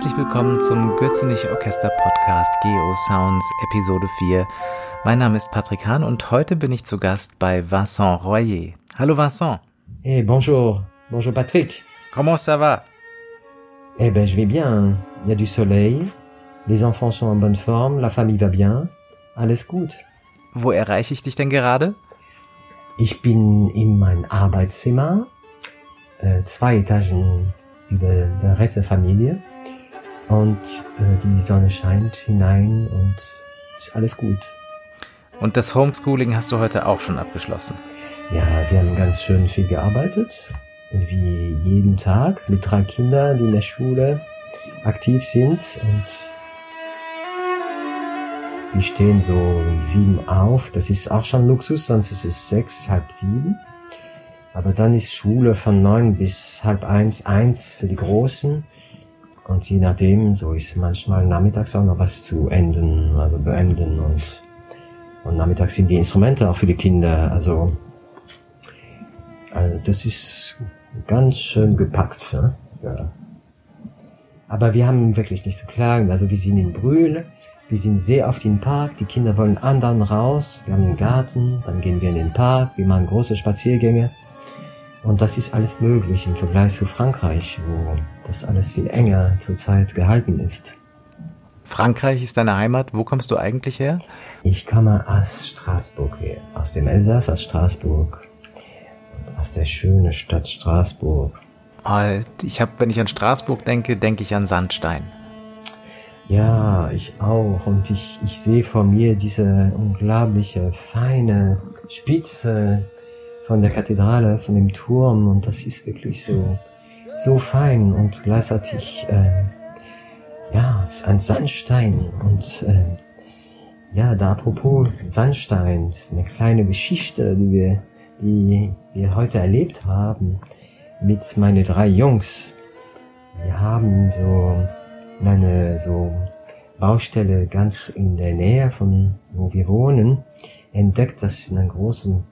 Herzlich willkommen zum Gürzenich Orchester Podcast Geo Sounds Episode 4. Mein Name ist Patrick Hahn und heute bin ich zu Gast bei Vincent Royer. Hallo Vincent. Eh, bonjour. Bonjour Patrick. Comment ça va? Eh ben, je vais bien. Il y a du soleil. Les enfants sont en bonne forme. La famille va bien. Alles gut. Wo erreiche ich dich denn gerade? Ich bin in mein Arbeitszimmer. Äh, zwei Etagen über der Rest der Familie. Und äh, die Sonne scheint hinein und ist alles gut. Und das Homeschooling hast du heute auch schon abgeschlossen? Ja, wir haben ganz schön viel gearbeitet. Wie jeden Tag mit drei Kindern, die in der Schule aktiv sind und die stehen so um sieben auf. Das ist auch schon Luxus, sonst ist es sechs, halb sieben. Aber dann ist Schule von neun bis halb eins, eins für die Großen. Und je nachdem, so ist manchmal nachmittags auch noch was zu enden, also beenden und, und nachmittags sind die Instrumente auch für die Kinder. Also, also das ist ganz schön gepackt. Ne? Ja. Aber wir haben wirklich nicht zu klagen. Also wir sind in Brühl, wir sind sehr oft im Park, die Kinder wollen anderen raus, wir haben einen Garten, dann gehen wir in den Park, wir machen große Spaziergänge. Und das ist alles möglich im Vergleich zu Frankreich, wo das alles viel enger zurzeit gehalten ist. Frankreich ist deine Heimat. Wo kommst du eigentlich her? Ich komme aus Straßburg her, aus dem Elsass, aus Straßburg, aus der schönen Stadt Straßburg. Ich habe, wenn ich an Straßburg denke, denke ich an Sandstein. Ja, ich auch. Und ich, ich sehe vor mir diese unglaubliche, feine Spitze von der Kathedrale, von dem Turm und das ist wirklich so, so fein und gleichzeitig, äh, ja, ist ein Sandstein und äh, ja, da apropos Sandstein, ist eine kleine Geschichte, die wir, die wir heute erlebt haben mit meine drei Jungs. Wir haben so eine so Baustelle ganz in der Nähe von wo wir wohnen entdeckt, dass in einem großen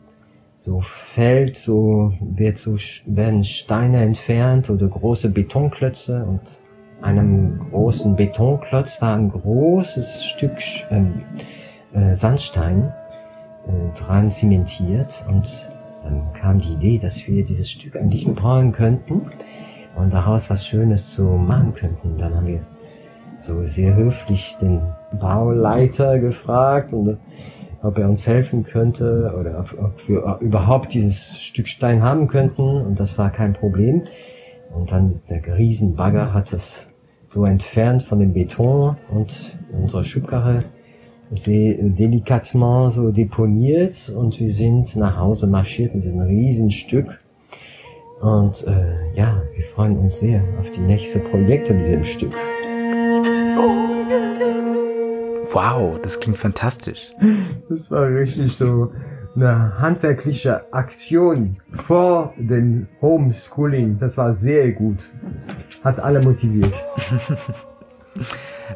so Feld, so wird so werden Steine entfernt oder große Betonklötze und einem großen Betonklotz war ein großes Stück ähm, äh, Sandstein äh, dran zementiert und dann kam die Idee, dass wir dieses Stück eigentlich gebrauchen könnten und daraus was Schönes so machen könnten. Dann haben wir so sehr höflich den Bauleiter gefragt und ob er uns helfen könnte oder ob, ob wir überhaupt dieses Stück Stein haben könnten und das war kein Problem. Und dann der Riesenbagger hat es so entfernt von dem Beton und unsere Schubkarre sehr delikatement so deponiert und wir sind nach Hause marschiert mit diesem Riesenstück. Und äh, ja, wir freuen uns sehr auf die nächste Projekte mit diesem Stück. Wow, das klingt fantastisch. Das war richtig so eine handwerkliche Aktion vor dem Homeschooling. Das war sehr gut. Hat alle motiviert.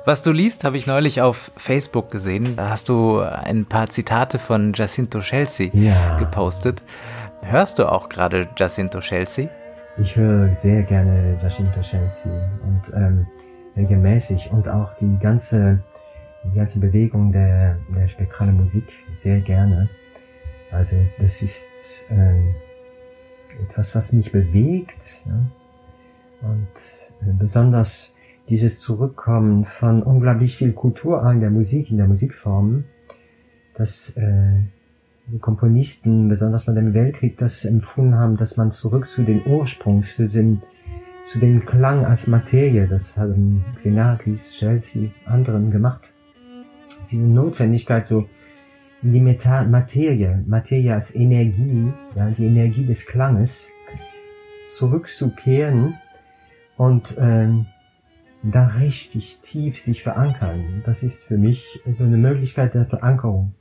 Was du liest, habe ich neulich auf Facebook gesehen. Da hast du ein paar Zitate von Jacinto Chelsea ja. gepostet. Hörst du auch gerade Jacinto Chelsea? Ich höre sehr gerne Jacinto Chelsea und ähm, regelmäßig und auch die ganze die ganze Bewegung der, der spektralen Musik sehr gerne. Also das ist äh, etwas, was mich bewegt. Ja? Und äh, besonders dieses Zurückkommen von unglaublich viel Kultur in der Musik, in der Musikform, dass äh, die Komponisten, besonders nach dem Weltkrieg, das empfunden haben, dass man zurück zu den Ursprung, zu dem, zu dem Klang als Materie, das haben Xenakis, Chelsea, anderen gemacht diese Notwendigkeit so in die Meta Materie, Materie als Energie, ja, die Energie des Klanges zurückzukehren und ähm, da richtig tief sich verankern. Das ist für mich so eine Möglichkeit der Verankerung.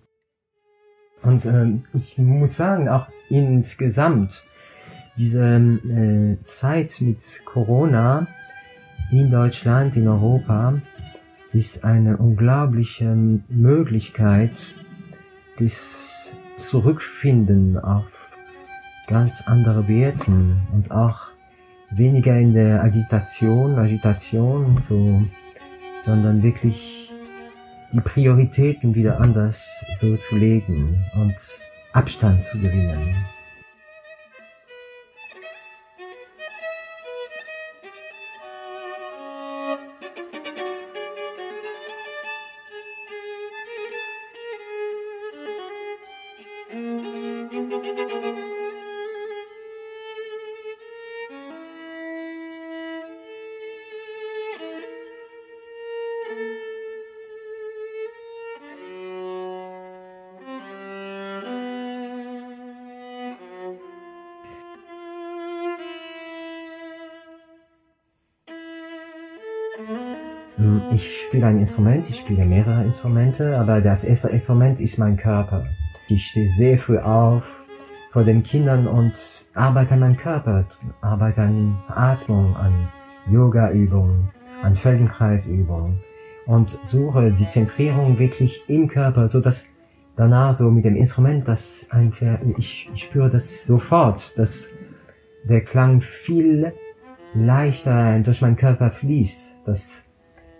Und ähm, ich muss sagen, auch insgesamt diese äh, Zeit mit Corona in Deutschland, in Europa, ist eine unglaubliche Möglichkeit des Zurückfinden auf ganz andere Werten und auch weniger in der Agitation, Agitation, so, sondern wirklich die Prioritäten wieder anders so zu legen und Abstand zu gewinnen. Ich spiele ein Instrument, ich spiele mehrere Instrumente, aber das erste Instrument ist mein Körper. Ich stehe sehr früh auf vor den Kindern und arbeite an meinem Körper, arbeite an Atmung, an Yoga-Übungen, an Feldenkreisübungen und suche die Zentrierung wirklich im Körper, so dass danach so mit dem Instrument, das einfach, ich, ich spüre das sofort, dass der Klang viel leichter durch meinen Körper fließt, dass,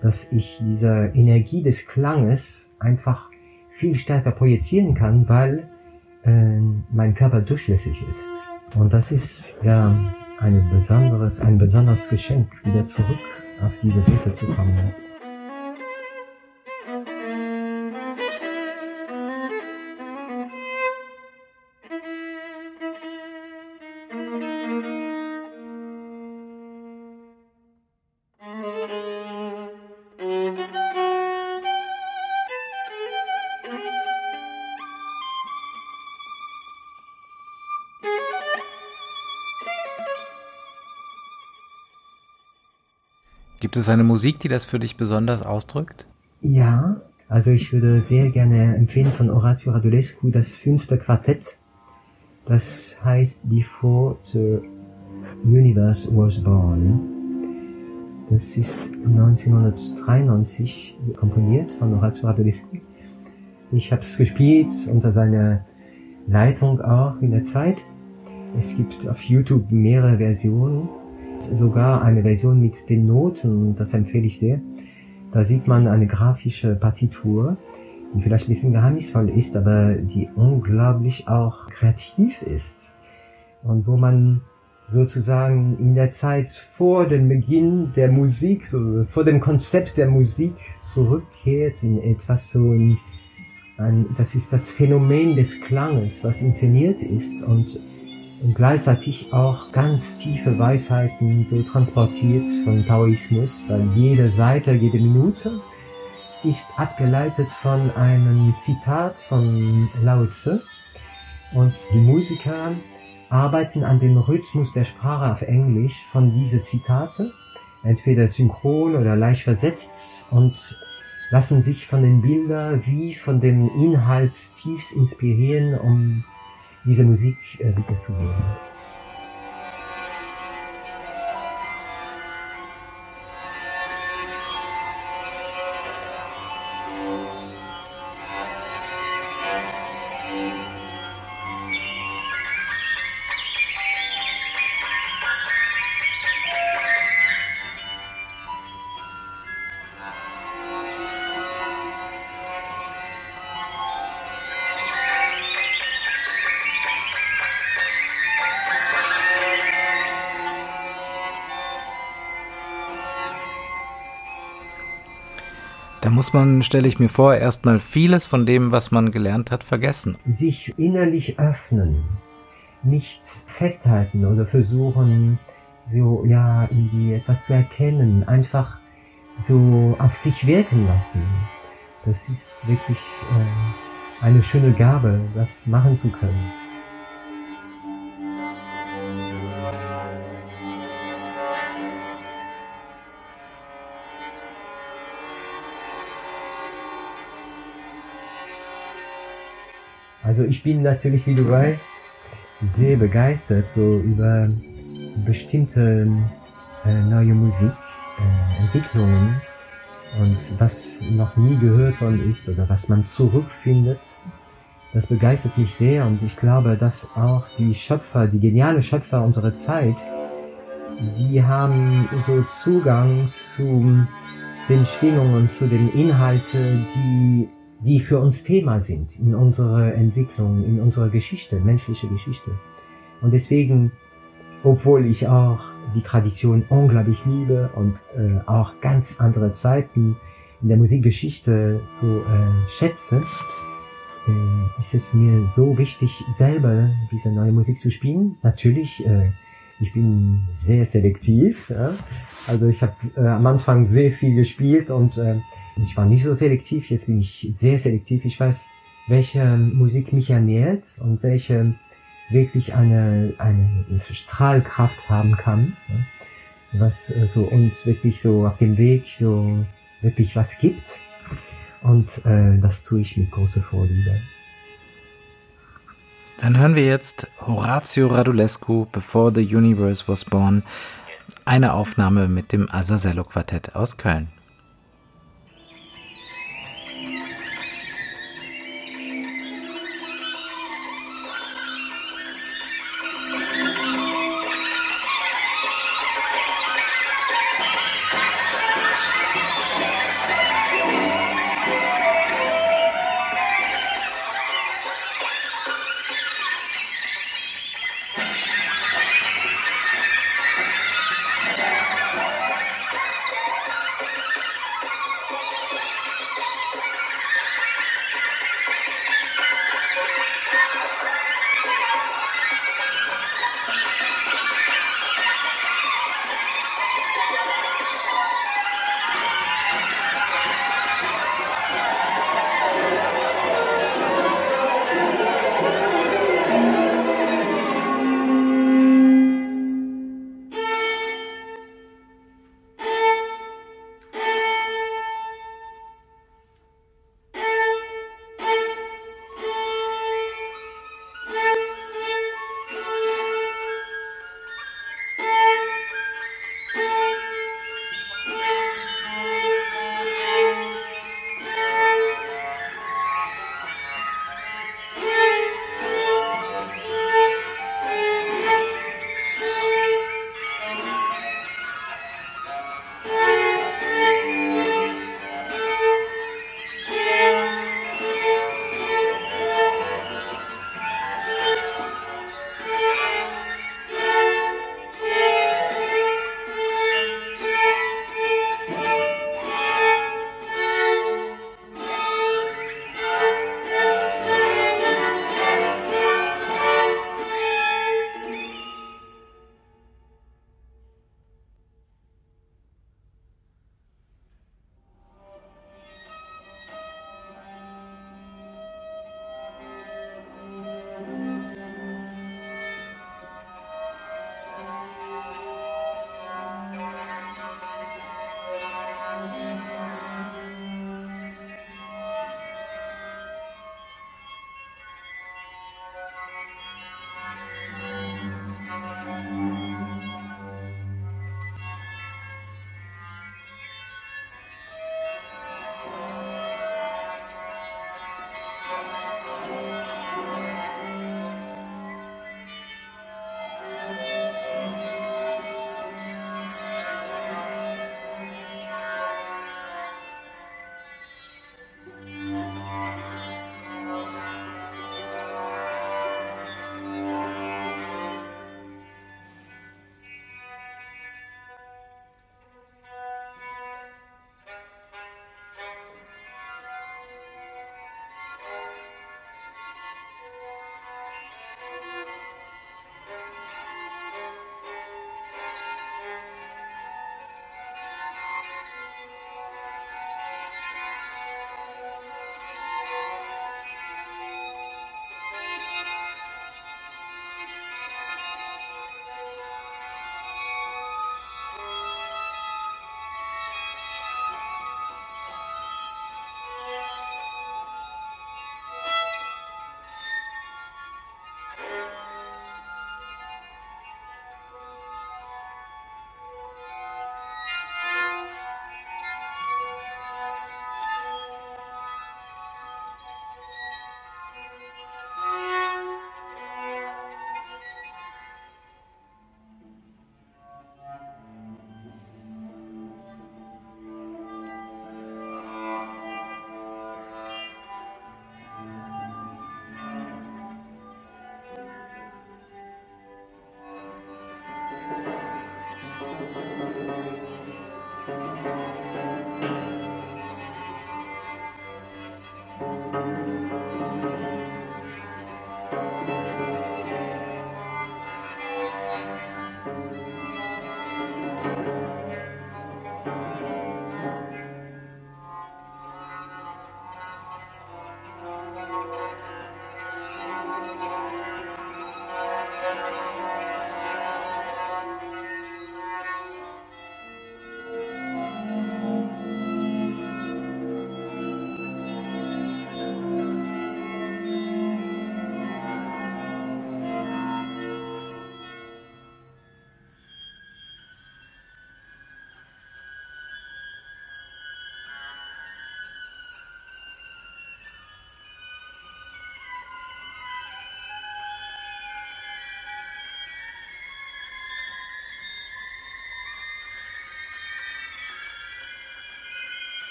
dass ich diese Energie des Klanges einfach viel stärker projizieren kann, weil äh, mein Körper durchlässig ist. Und das ist ja ein besonderes, ein besonderes Geschenk, wieder zurück auf diese Welt zu kommen. Gibt es eine Musik, die das für dich besonders ausdrückt? Ja, also ich würde sehr gerne empfehlen von Orazio Radulescu das fünfte Quartett. Das heißt Before the Universe Was Born. Das ist 1993 komponiert von Orazio Radulescu. Ich habe es gespielt unter seiner Leitung auch in der Zeit. Es gibt auf YouTube mehrere Versionen sogar eine Version mit den Noten, das empfehle ich sehr. Da sieht man eine grafische Partitur, die vielleicht ein bisschen geheimnisvoll ist, aber die unglaublich auch kreativ ist. Und wo man sozusagen in der Zeit vor dem Beginn der Musik, so vor dem Konzept der Musik zurückkehrt in etwas so in ein, das ist das Phänomen des Klanges, was inszeniert ist und und gleichzeitig auch ganz tiefe Weisheiten so transportiert von Taoismus, weil jede Seite, jede Minute ist abgeleitet von einem Zitat von Lao Tzu. Und die Musiker arbeiten an dem Rhythmus der Sprache auf Englisch von diese Zitate, entweder synchron oder leicht versetzt und lassen sich von den Bildern wie von dem Inhalt tiefst inspirieren, um diese Musik äh, wiederzugeben. Da muss man, stelle ich mir vor, erstmal vieles von dem, was man gelernt hat, vergessen. Sich innerlich öffnen, nicht festhalten oder versuchen, so, ja, irgendwie etwas zu erkennen, einfach so auf sich wirken lassen. Das ist wirklich äh, eine schöne Gabe, das machen zu können. Ich bin natürlich, wie du weißt, sehr begeistert so über bestimmte äh, neue Musik, äh, und was noch nie gehört worden ist oder was man zurückfindet. Das begeistert mich sehr und ich glaube, dass auch die Schöpfer, die geniale Schöpfer unserer Zeit sie haben so Zugang zu den Schwingungen, zu den Inhalten, die, die für uns Thema sind in unserer Entwicklung, in unserer Geschichte, menschliche Geschichte. Und deswegen, obwohl ich auch die Tradition unglaublich liebe und äh, auch ganz andere Zeiten in der Musikgeschichte so äh, schätze, äh, ist es mir so wichtig, selber diese neue Musik zu spielen. Natürlich, äh, ich bin sehr selektiv. Ja? Also ich habe äh, am Anfang sehr viel gespielt und äh, ich war nicht so selektiv. Jetzt bin ich sehr selektiv. Ich weiß, welche Musik mich ernährt und welche wirklich eine, eine Strahlkraft haben kann, ja? was äh, so uns wirklich so auf dem Weg so wirklich was gibt. Und äh, das tue ich mit großer Vorliebe. Dann hören wir jetzt Horatio Radulescu, Before the Universe Was Born, eine Aufnahme mit dem Azazello Quartett aus Köln.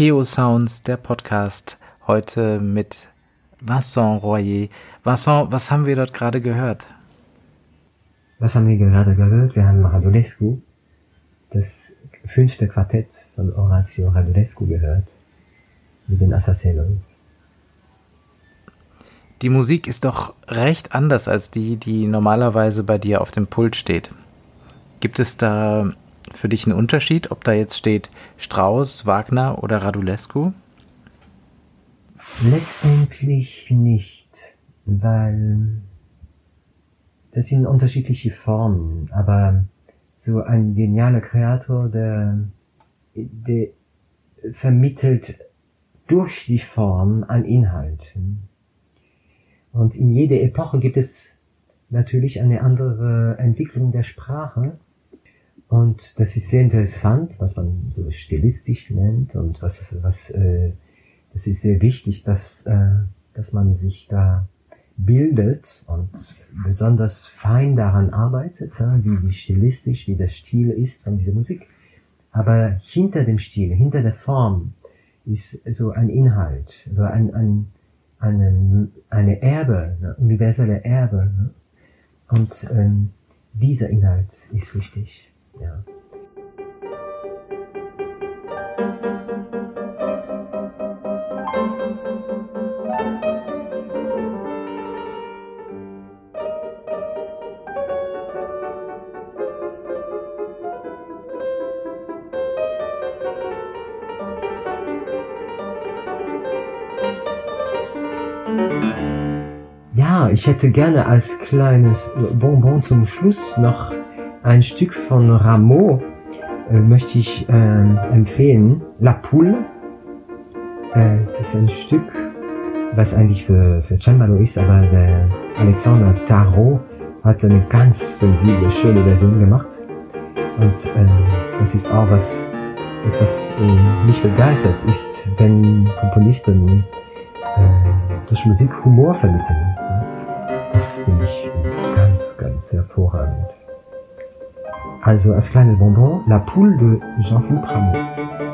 Geosounds, der Podcast, heute mit Vincent Royer. Vincent, was haben wir dort gerade gehört? Was haben wir gerade gehört? Wir haben Radulescu, das fünfte Quartett von Horatio Radulescu gehört, mit den Assassinen. Die Musik ist doch recht anders als die, die normalerweise bei dir auf dem Pult steht. Gibt es da für dich ein Unterschied, ob da jetzt steht Strauss, Wagner oder Radulescu? Letztendlich nicht, weil das sind unterschiedliche Formen, aber so ein genialer Kreator, der, der vermittelt durch die Form einen Inhalt. Und in jeder Epoche gibt es natürlich eine andere Entwicklung der Sprache. Und das ist sehr interessant, was man so stilistisch nennt und was, was, äh, das ist sehr wichtig, dass, äh, dass man sich da bildet und besonders fein daran arbeitet, wie, wie stilistisch, wie der Stil ist von dieser Musik. Aber hinter dem Stil, hinter der Form ist so ein Inhalt, so ein, ein, eine, eine Erbe, eine universelle Erbe. Ne? Und ähm, dieser Inhalt ist wichtig. Ja. Ja, ich hätte gerne als kleines Bonbon zum Schluss noch ein Stück von Rameau äh, möchte ich äh, empfehlen. La Poule. Äh, das ist ein Stück, was eigentlich für, für Cembalo ist, aber der Alexander Tarot hat eine ganz sensible, schöne Version gemacht. Und äh, das ist auch was, etwas äh, mich begeistert ist, wenn Komponisten äh, durch Musik Humor vermitteln. Das finde ich ganz, ganz hervorragend. Also als kleines Bonbon, La Poule de Jean-Philippe Rameau.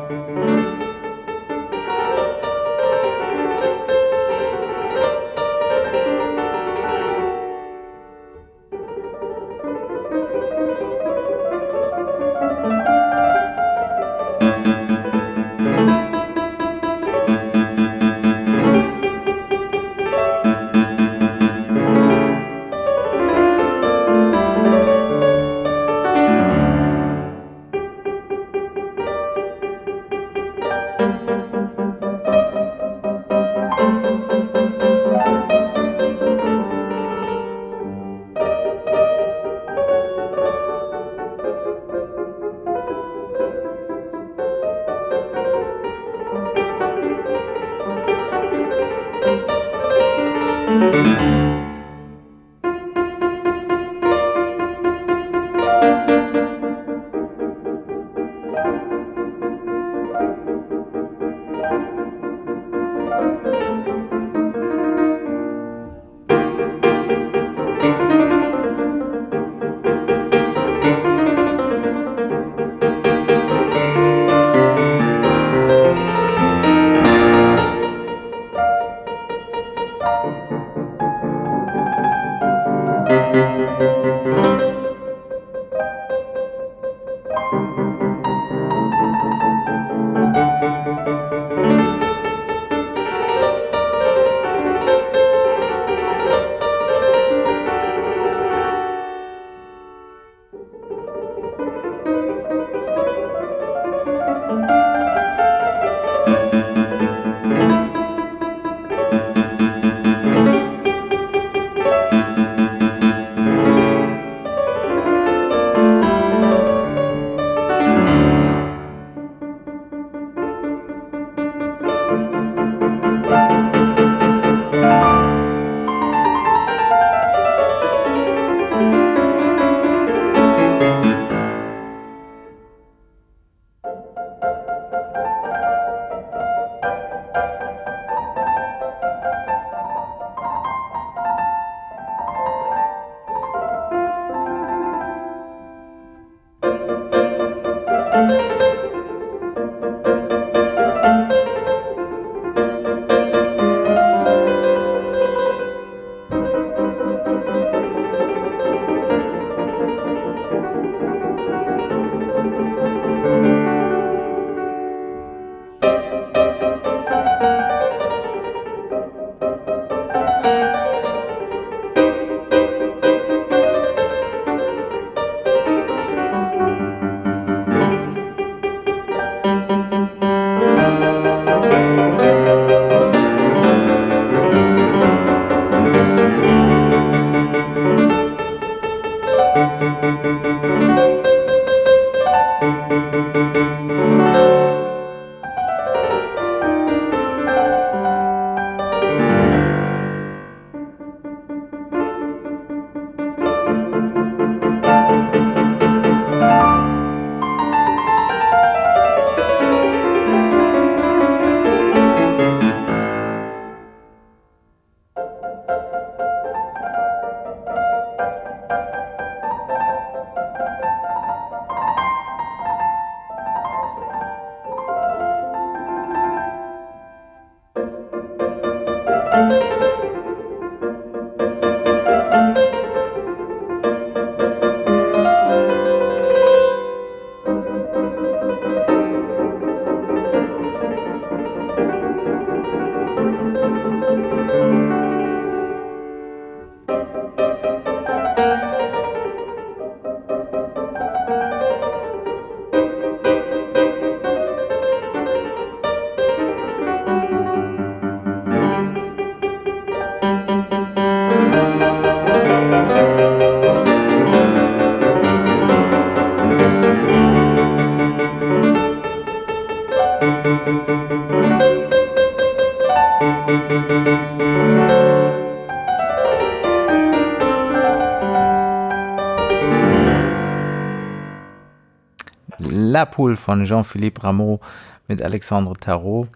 La Poule von Jean-Philippe Rameau mit Alexandre Tarot.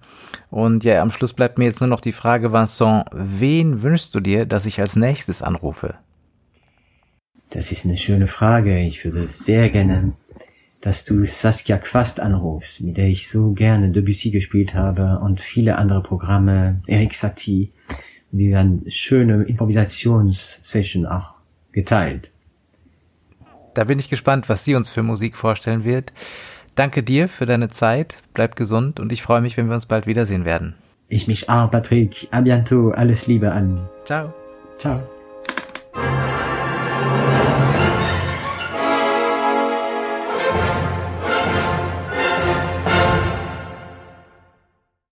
Und ja, am Schluss bleibt mir jetzt nur noch die Frage, Vincent, wen wünschst du dir, dass ich als nächstes anrufe? Das ist eine schöne Frage. Ich würde sehr gerne, dass du Saskia Quast anrufst, mit der ich so gerne Debussy gespielt habe und viele andere Programme, Eric Satie. Wir haben schöne Improvisationssession auch geteilt. Da bin ich gespannt, was sie uns für Musik vorstellen wird. Danke dir für deine Zeit, bleib gesund und ich freue mich, wenn wir uns bald wiedersehen werden. Ich mich auch, Patrick. A bientôt, alles Liebe an. Ciao. Ciao.